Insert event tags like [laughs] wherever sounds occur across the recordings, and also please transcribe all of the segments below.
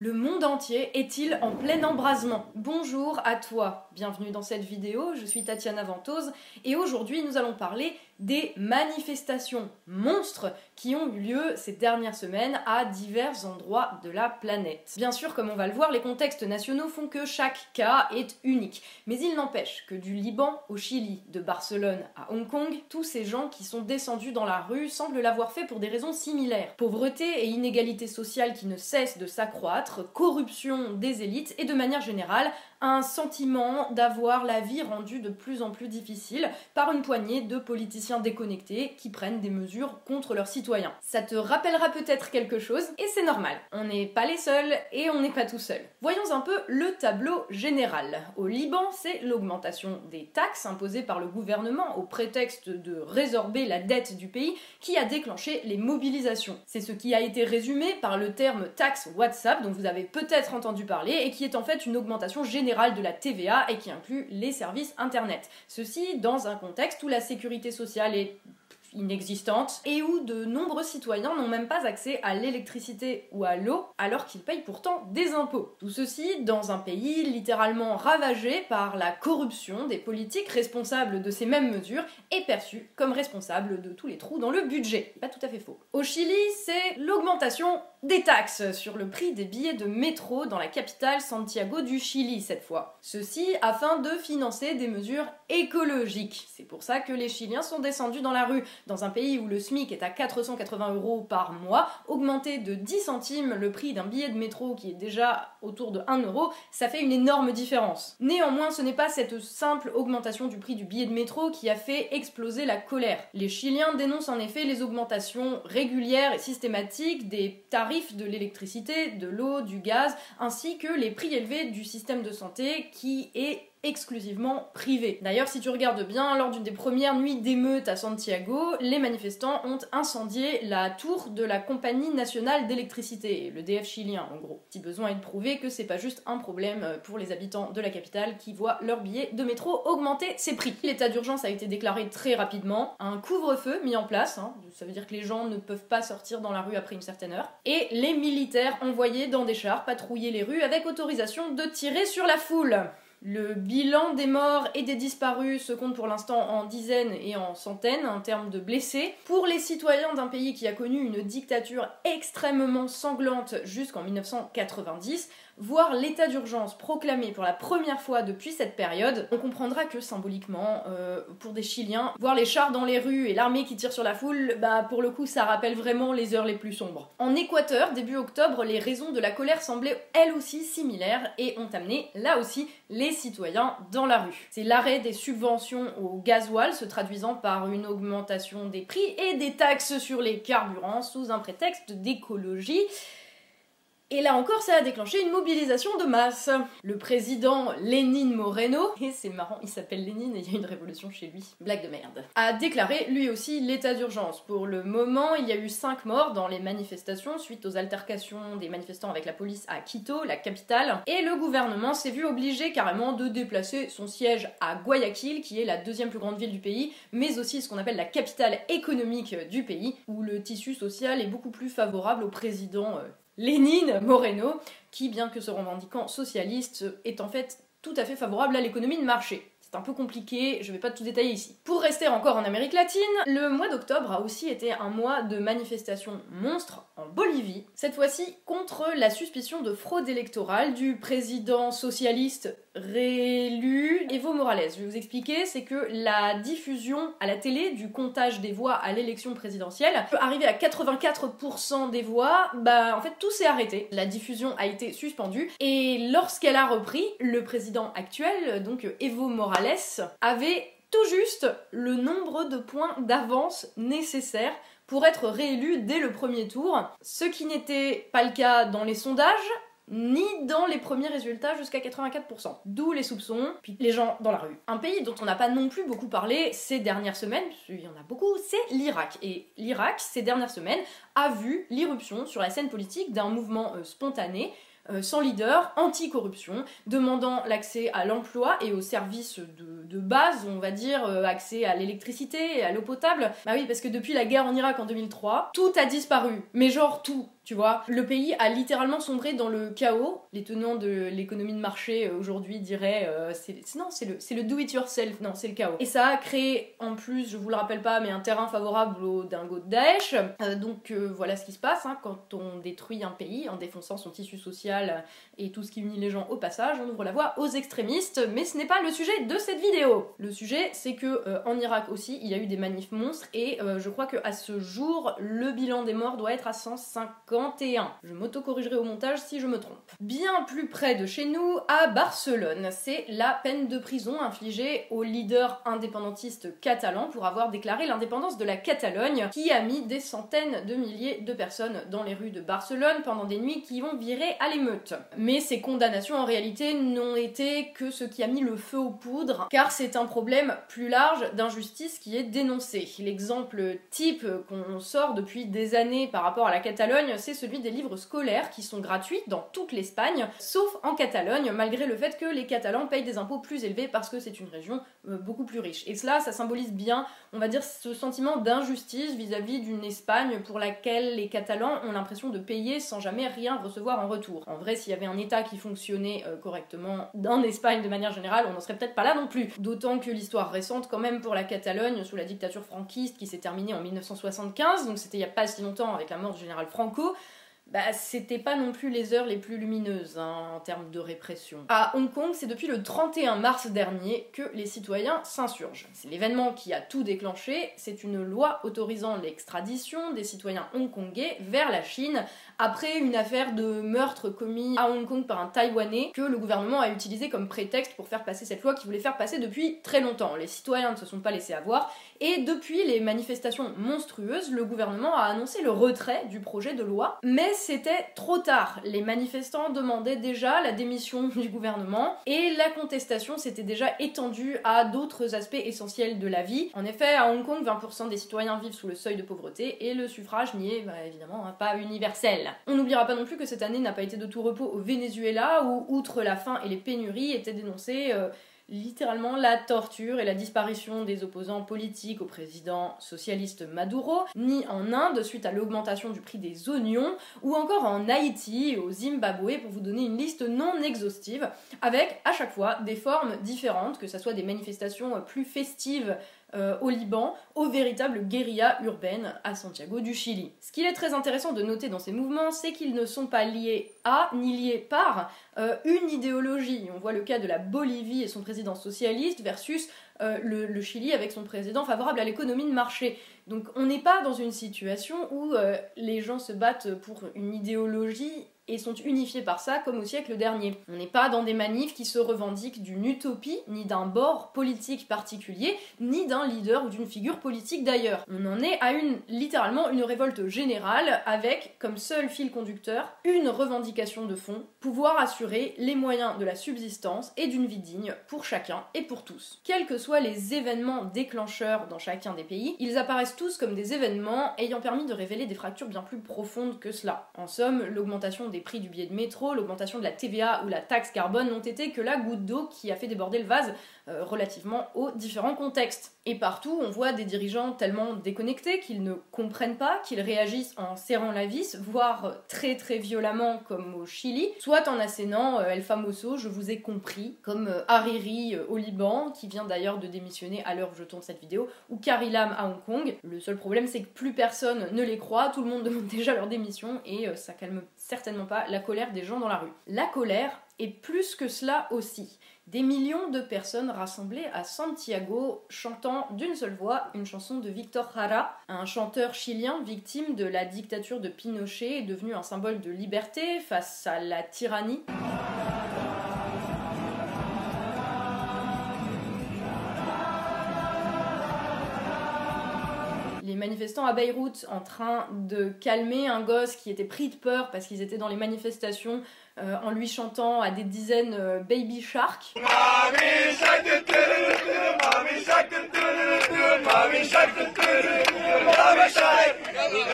Le monde entier est-il en plein embrasement? Bonjour à toi, bienvenue dans cette vidéo, je suis Tatiana Ventose et aujourd'hui nous allons parler des manifestations monstres qui ont eu lieu ces dernières semaines à divers endroits de la planète. Bien sûr, comme on va le voir, les contextes nationaux font que chaque cas est unique, mais il n'empêche que du Liban au Chili, de Barcelone à Hong Kong, tous ces gens qui sont descendus dans la rue semblent l'avoir fait pour des raisons similaires. Pauvreté et inégalité sociale qui ne cessent de s'accroître, corruption des élites et de manière générale, un sentiment d'avoir la vie rendue de plus en plus difficile par une poignée de politiciens déconnectés qui prennent des mesures contre leurs citoyens. Ça te rappellera peut-être quelque chose, et c'est normal. On n'est pas les seuls et on n'est pas tout seul. Voyons un peu le tableau général. Au Liban, c'est l'augmentation des taxes imposées par le gouvernement au prétexte de résorber la dette du pays qui a déclenché les mobilisations. C'est ce qui a été résumé par le terme taxe WhatsApp dont vous avez peut-être entendu parler et qui est en fait une augmentation générale de la TVA et qui inclut les services Internet. Ceci dans un contexte où la sécurité sociale est inexistante et où de nombreux citoyens n'ont même pas accès à l'électricité ou à l'eau alors qu'ils payent pourtant des impôts. Tout ceci dans un pays littéralement ravagé par la corruption des politiques responsables de ces mêmes mesures et perçus comme responsables de tous les trous dans le budget. Pas tout à fait faux. Au Chili, c'est l'augmentation des taxes sur le prix des billets de métro dans la capitale Santiago du Chili cette fois. Ceci afin de financer des mesures écologiques. C'est pour ça que les Chiliens sont descendus dans la rue. Dans un pays où le SMIC est à 480 euros par mois, augmenter de 10 centimes le prix d'un billet de métro qui est déjà autour de 1 euro, ça fait une énorme différence. Néanmoins, ce n'est pas cette simple augmentation du prix du billet de métro qui a fait exploser la colère. Les Chiliens dénoncent en effet les augmentations régulières et systématiques des tarifs de l'électricité, de l'eau, du gaz, ainsi que les prix élevés du système de santé qui est exclusivement privé. D'ailleurs, si tu regardes bien, lors d'une des premières nuits d'émeute à Santiago, les manifestants ont incendié la tour de la compagnie nationale d'électricité, le DF chilien en gros. Si besoin est de prouver que c'est pas juste un problème pour les habitants de la capitale qui voient leur billet de métro augmenter ses prix. L'état d'urgence a été déclaré très rapidement, un couvre-feu mis en place, hein. ça veut dire que les gens ne peuvent pas sortir dans la rue après une certaine heure, et les militaires envoyés dans des chars patrouiller les rues avec autorisation de tirer sur la foule. Le bilan des morts et des disparus se compte pour l'instant en dizaines et en centaines en termes de blessés. Pour les citoyens d'un pays qui a connu une dictature extrêmement sanglante jusqu'en 1990, voir l'état d'urgence proclamé pour la première fois depuis cette période, on comprendra que symboliquement, euh, pour des Chiliens, voir les chars dans les rues et l'armée qui tire sur la foule, bah pour le coup ça rappelle vraiment les heures les plus sombres. En Équateur, début octobre, les raisons de la colère semblaient elles aussi similaires et ont amené là aussi les citoyens dans la rue. C'est l'arrêt des subventions au gasoil se traduisant par une augmentation des prix et des taxes sur les carburants sous un prétexte d'écologie. Et là encore, ça a déclenché une mobilisation de masse. Le président Lénine Moreno, [laughs] et c'est marrant, il s'appelle Lénine et il y a une révolution chez lui, blague de merde, a déclaré lui aussi l'état d'urgence. Pour le moment, il y a eu 5 morts dans les manifestations suite aux altercations des manifestants avec la police à Quito, la capitale, et le gouvernement s'est vu obligé carrément de déplacer son siège à Guayaquil, qui est la deuxième plus grande ville du pays, mais aussi ce qu'on appelle la capitale économique du pays, où le tissu social est beaucoup plus favorable au président euh, Lénine Moreno, qui, bien que se revendiquant socialiste, est en fait tout à fait favorable à l'économie de marché. C'est un peu compliqué, je vais pas tout détailler ici. Pour rester encore en Amérique latine, le mois d'octobre a aussi été un mois de manifestations monstres en Bolivie, cette fois-ci contre la suspicion de fraude électorale du président socialiste réélu Evo Morales. Je vais vous expliquer, c'est que la diffusion à la télé du comptage des voix à l'élection présidentielle peut arriver à 84% des voix, bah en fait tout s'est arrêté. La diffusion a été suspendue et lorsqu'elle a repris, le président actuel, donc Evo Morales, avait tout juste le nombre de points d'avance nécessaires pour être réélu dès le premier tour, ce qui n'était pas le cas dans les sondages, ni dans les premiers résultats jusqu'à 84%. D'où les soupçons, puis les gens dans la rue. Un pays dont on n'a pas non plus beaucoup parlé ces dernières semaines, il y en a beaucoup, c'est l'Irak. Et l'Irak, ces dernières semaines, a vu l'irruption sur la scène politique d'un mouvement euh, spontané euh, sans leader, anti-corruption, demandant l'accès à l'emploi et aux services de, base, on va dire, euh, accès à l'électricité et à l'eau potable. Bah oui, parce que depuis la guerre en Irak en 2003, tout a disparu. Mais genre tout. Tu vois, le pays a littéralement sombré dans le chaos. Les tenants de l'économie de marché euh, aujourd'hui diraient euh, c'est non, c'est le c'est le do it yourself. Non, c'est le chaos. Et ça a créé en plus, je vous le rappelle pas, mais un terrain favorable aux dingos de Daesh. Euh, donc voilà ce qui se passe hein, quand on détruit un pays en défonçant son tissu social et tout ce qui unit les gens au passage, on ouvre la voie aux extrémistes. Mais ce n'est pas le sujet de cette vidéo. Le sujet, c'est que en Irak aussi, il y a eu des manifs monstres et je crois que à ce jour, le bilan des morts doit être à 151. Je m'auto-corrigerai au montage si je me trompe. Bien plus près de chez nous, à Barcelone, c'est la peine de prison infligée au leader indépendantiste catalan pour avoir déclaré l'indépendance de la Catalogne, qui a mis des centaines de milliers de personnes dans les rues de Barcelone pendant des nuits qui vont virer à l'émeute. Mais ces condamnations en réalité n'ont été que ce qui a mis le feu aux poudres, car c'est un problème plus large d'injustice qui est dénoncé. L'exemple type qu'on sort depuis des années par rapport à la Catalogne, c'est celui des livres scolaires qui sont gratuits dans toute l'Espagne, sauf en Catalogne, malgré le fait que les Catalans payent des impôts plus élevés parce que c'est une région euh, beaucoup plus riche. Et cela, ça symbolise bien, on va dire, ce sentiment d'injustice vis-à-vis d'une Espagne pour laquelle les Catalans ont l'impression de payer sans jamais rien recevoir en retour. En vrai, s'il y avait un État qui fonctionnait euh, correctement en Espagne de manière générale, on n'en serait peut-être pas là non plus. D'autant que l'histoire récente, quand même, pour la Catalogne, sous la dictature franquiste qui s'est terminée en 1975, donc c'était il n'y a pas si longtemps avec la mort du général Franco, bah, c'était pas non plus les heures les plus lumineuses hein, en termes de répression. À Hong Kong, c'est depuis le 31 mars dernier que les citoyens s'insurgent. C'est l'événement qui a tout déclenché, c'est une loi autorisant l'extradition des citoyens hongkongais vers la Chine après une affaire de meurtre commis à Hong Kong par un Taïwanais que le gouvernement a utilisé comme prétexte pour faire passer cette loi qu'il voulait faire passer depuis très longtemps. Les citoyens ne se sont pas laissés avoir et depuis les manifestations monstrueuses, le gouvernement a annoncé le retrait du projet de loi, mais c'était trop tard. Les manifestants demandaient déjà la démission [laughs] du gouvernement et la contestation s'était déjà étendue à d'autres aspects essentiels de la vie. En effet, à Hong Kong, 20% des citoyens vivent sous le seuil de pauvreté et le suffrage n'y est bah, évidemment hein, pas universel. On n'oubliera pas non plus que cette année n'a pas été de tout repos au Venezuela où, outre la faim et les pénuries, étaient dénoncées euh, littéralement la torture et la disparition des opposants politiques au président socialiste Maduro, ni en Inde suite à l'augmentation du prix des oignons, ou encore en Haïti et au Zimbabwe pour vous donner une liste non exhaustive, avec à chaque fois des formes différentes, que ce soit des manifestations plus festives euh, au Liban, aux véritables guérillas urbaines à Santiago du Chili. Ce qu'il est très intéressant de noter dans ces mouvements, c'est qu'ils ne sont pas liés à ni liés par euh, une idéologie. On voit le cas de la Bolivie et son président socialiste versus euh, le, Chili avec son président favorable à l'économie de marché. Donc on n'est pas dans une situation où les gens se battent pour une idéologie et sont unifiés par ça comme au siècle dernier. On n'est pas dans des manifs qui se revendiquent d'une utopie, ni d'un bord politique particulier, ni d'un leader ou d'une figure politique d'ailleurs. On en est à une littéralement une révolte générale avec comme seul fil conducteur une revendication de fond, pouvoir assurer les moyens de la subsistance et d'une vie digne pour chacun et pour tous. Quels que soient les événements déclencheurs dans chacun des pays, ils apparaissent tous comme des événements ayant permis de révéler des fractures bien plus profondes que cela. En somme, l'augmentation des prix du billet de métro, l'augmentation de la TVA ou la taxe carbone n'ont été que la goutte d'eau qui a fait déborder le vase euh, relativement aux différents contextes. Et partout, on voit des dirigeants tellement déconnectés qu'ils ne comprennent pas, qu'ils réagissent en serrant la vis, voire très très violemment comme au Chili, soit en assénant euh, El Famoso, je vous ai compris, comme euh, Hariri au Liban, qui vient d'ailleurs de démissionner à l'heure où je tourne cette vidéo, ou Carrie Lam à Hong Kong. Le seul problème, c'est que plus personne ne les croit, tout le monde [laughs] demande déjà leur démission et ça calme certainement pas la colère des gens dans la rue. La colère est plus que cela aussi. Des millions de personnes rassemblées à Santiago chantant d'une seule voix une chanson de Victor Jara, un chanteur chilien victime de la dictature de Pinochet et devenu un symbole de liberté face à la tyrannie. Manifestants à Beyrouth en train de calmer un gosse qui était pris de peur parce qu'ils étaient dans les manifestations euh, en lui chantant à des dizaines euh, Baby Shark.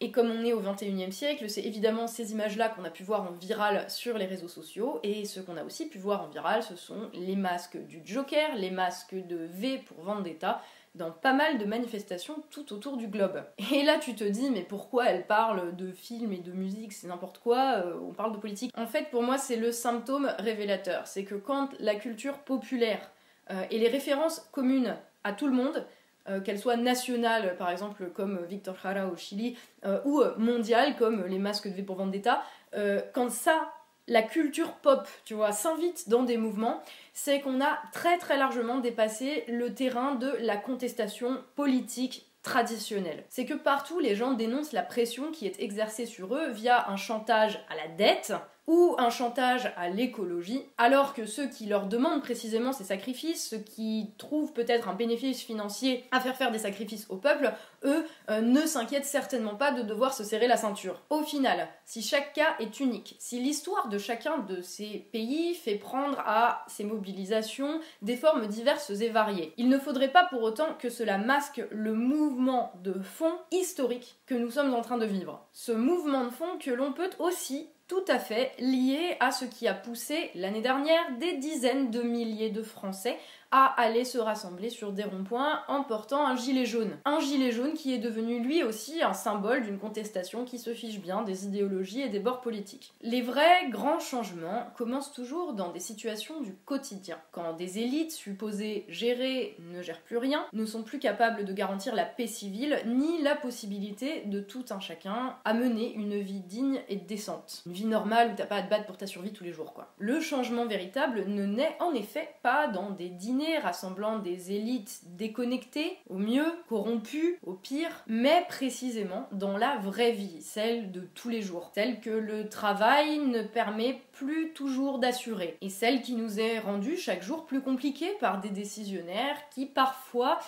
Et comme on est au 21e siècle, c'est évidemment ces images-là qu'on a pu voir en viral sur les réseaux sociaux. Et ce qu'on a aussi pu voir en viral, ce sont les masques du Joker, les masques de V pour Vendetta, dans pas mal de manifestations tout autour du globe. Et là tu te dis mais pourquoi elle parle de films et de musique, c'est n'importe quoi, euh, on parle de politique. En fait pour moi c'est le symptôme révélateur, c'est que quand la culture populaire euh, et les références communes à tout le monde, euh, qu'elles soient nationales par exemple comme Victor Jara au Chili, ou mondiales comme les masques de V pour Vendetta, quand ça la culture pop, tu vois, s'invite dans des mouvements, c'est qu'on a très très largement dépassé le terrain de la contestation politique traditionnelle. C'est que partout les gens dénoncent la pression qui est exercée sur eux via un chantage à la dette, ou un chantage à l'écologie, alors que ceux qui leur demandent précisément ces sacrifices, ceux qui trouvent peut-être un bénéfice financier à faire faire des sacrifices au peuple, eux euh, ne s'inquiètent certainement pas de devoir se serrer la ceinture. Au final, si chaque cas est unique, si l'histoire de chacun de ces pays fait prendre à ces mobilisations des formes diverses et variées, il ne faudrait pas pour autant que cela masque le mouvement de fond historique que nous sommes en train de vivre. Ce mouvement de fond que l'on peut aussi tout à fait lié à ce qui a poussé l'année dernière des dizaines de milliers de Français à aller se rassembler sur des ronds-points en portant un gilet jaune. Un gilet jaune qui est devenu lui aussi un symbole d'une contestation qui se fiche bien des idéologies et des bords politiques. Les vrais grands changements commencent toujours dans des situations du quotidien, quand des élites supposées gérer ne gèrent plus rien, ne sont plus capables de garantir la paix civile ni la possibilité de tout un chacun à mener une vie digne et décente. Une vie normale où t'as pas à te battre pour ta survie tous les jours quoi. Le changement véritable ne naît en effet pas dans des dîners rassemblant des élites déconnectées, au mieux, corrompues, au pire, mais précisément dans la vraie vie, celle de tous les jours, celle que le travail ne permet plus toujours d'assurer, et celle qui nous est rendue chaque jour plus compliquée par des décisionnaires qui parfois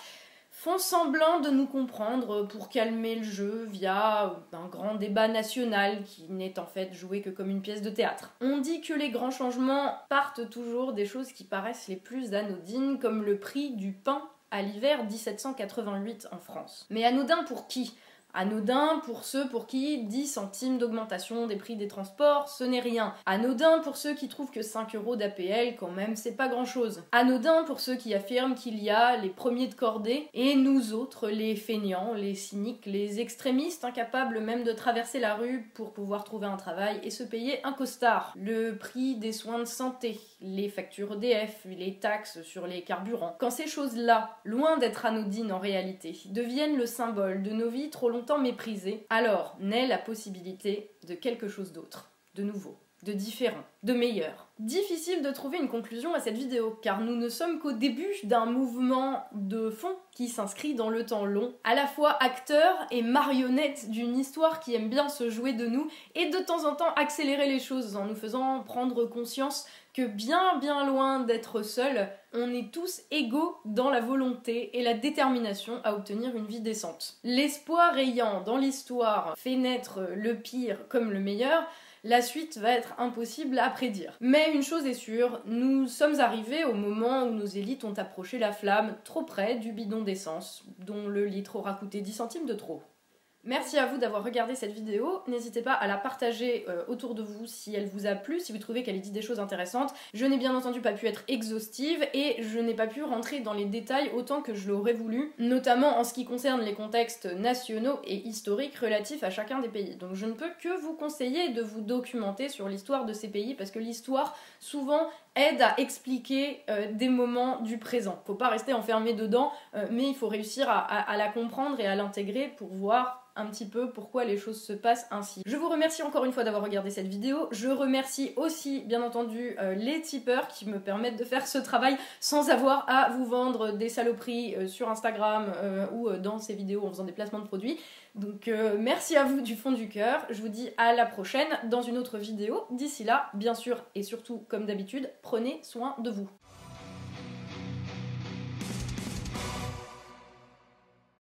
font semblant de nous comprendre pour calmer le jeu via un grand débat national qui n'est en fait joué que comme une pièce de théâtre. On dit que les grands changements partent toujours des choses qui paraissent les plus anodines comme le prix du pain à l'hiver 1788 en France. Mais anodin pour qui? Anodin pour ceux pour qui 10 centimes d'augmentation des prix des transports, ce n'est rien. Anodin pour ceux qui trouvent que 5 euros d'APL, quand même, c'est pas grand chose. Anodin pour ceux qui affirment qu'il y a les premiers de cordée et nous autres, les feignants, les cyniques, les extrémistes, incapables même de traverser la rue pour pouvoir trouver un travail et se payer un costard. Le prix des soins de santé, les factures EDF, les taxes sur les carburants. Quand ces choses-là, loin d'être anodines en réalité, deviennent le symbole de nos vies trop longtemps méprisé, alors naît la possibilité de quelque chose d'autre, de nouveau, de différent, de meilleur. Difficile de trouver une conclusion à cette vidéo, car nous ne sommes qu'au début d'un mouvement de fond qui s'inscrit dans le temps long, à la fois acteur et marionnette d'une histoire qui aime bien se jouer de nous, et de temps en temps accélérer les choses en nous faisant prendre conscience que bien bien loin d'être seul, on est tous égaux dans la volonté et la détermination à obtenir une vie décente. L'espoir ayant dans l'histoire fait naître le pire comme le meilleur, la suite va être impossible à prédire. Mais une chose est sûre, nous sommes arrivés au moment où nos élites ont approché la flamme trop près du bidon d'essence, dont le litre aura coûté 10 centimes de trop. Merci à vous d'avoir regardé cette vidéo. N'hésitez pas à la partager euh, autour de vous si elle vous a plu, si vous trouvez qu'elle dit des choses intéressantes. Je n'ai bien entendu pas pu être exhaustive et je n'ai pas pu rentrer dans les détails autant que je l'aurais voulu, notamment en ce qui concerne les contextes nationaux et historiques relatifs à chacun des pays. Donc je ne peux que vous conseiller de vous documenter sur l'histoire de ces pays parce que l'histoire souvent aide à expliquer euh, des moments du présent. Faut pas rester enfermé dedans, euh, mais il faut réussir à la comprendre et à l'intégrer pour voir un petit peu pourquoi les choses se passent ainsi. Je vous remercie encore une fois d'avoir regardé cette vidéo. Je remercie aussi, bien entendu, euh, les tipeurs qui me permettent de faire ce travail sans avoir à vous vendre des saloperies sur Instagram ou dans ces vidéos en faisant des placements de produits. Donc merci à vous du fond du cœur. Je vous dis à la prochaine dans une autre vidéo. D'ici là, bien sûr et surtout comme d'habitude, prenez soin de vous.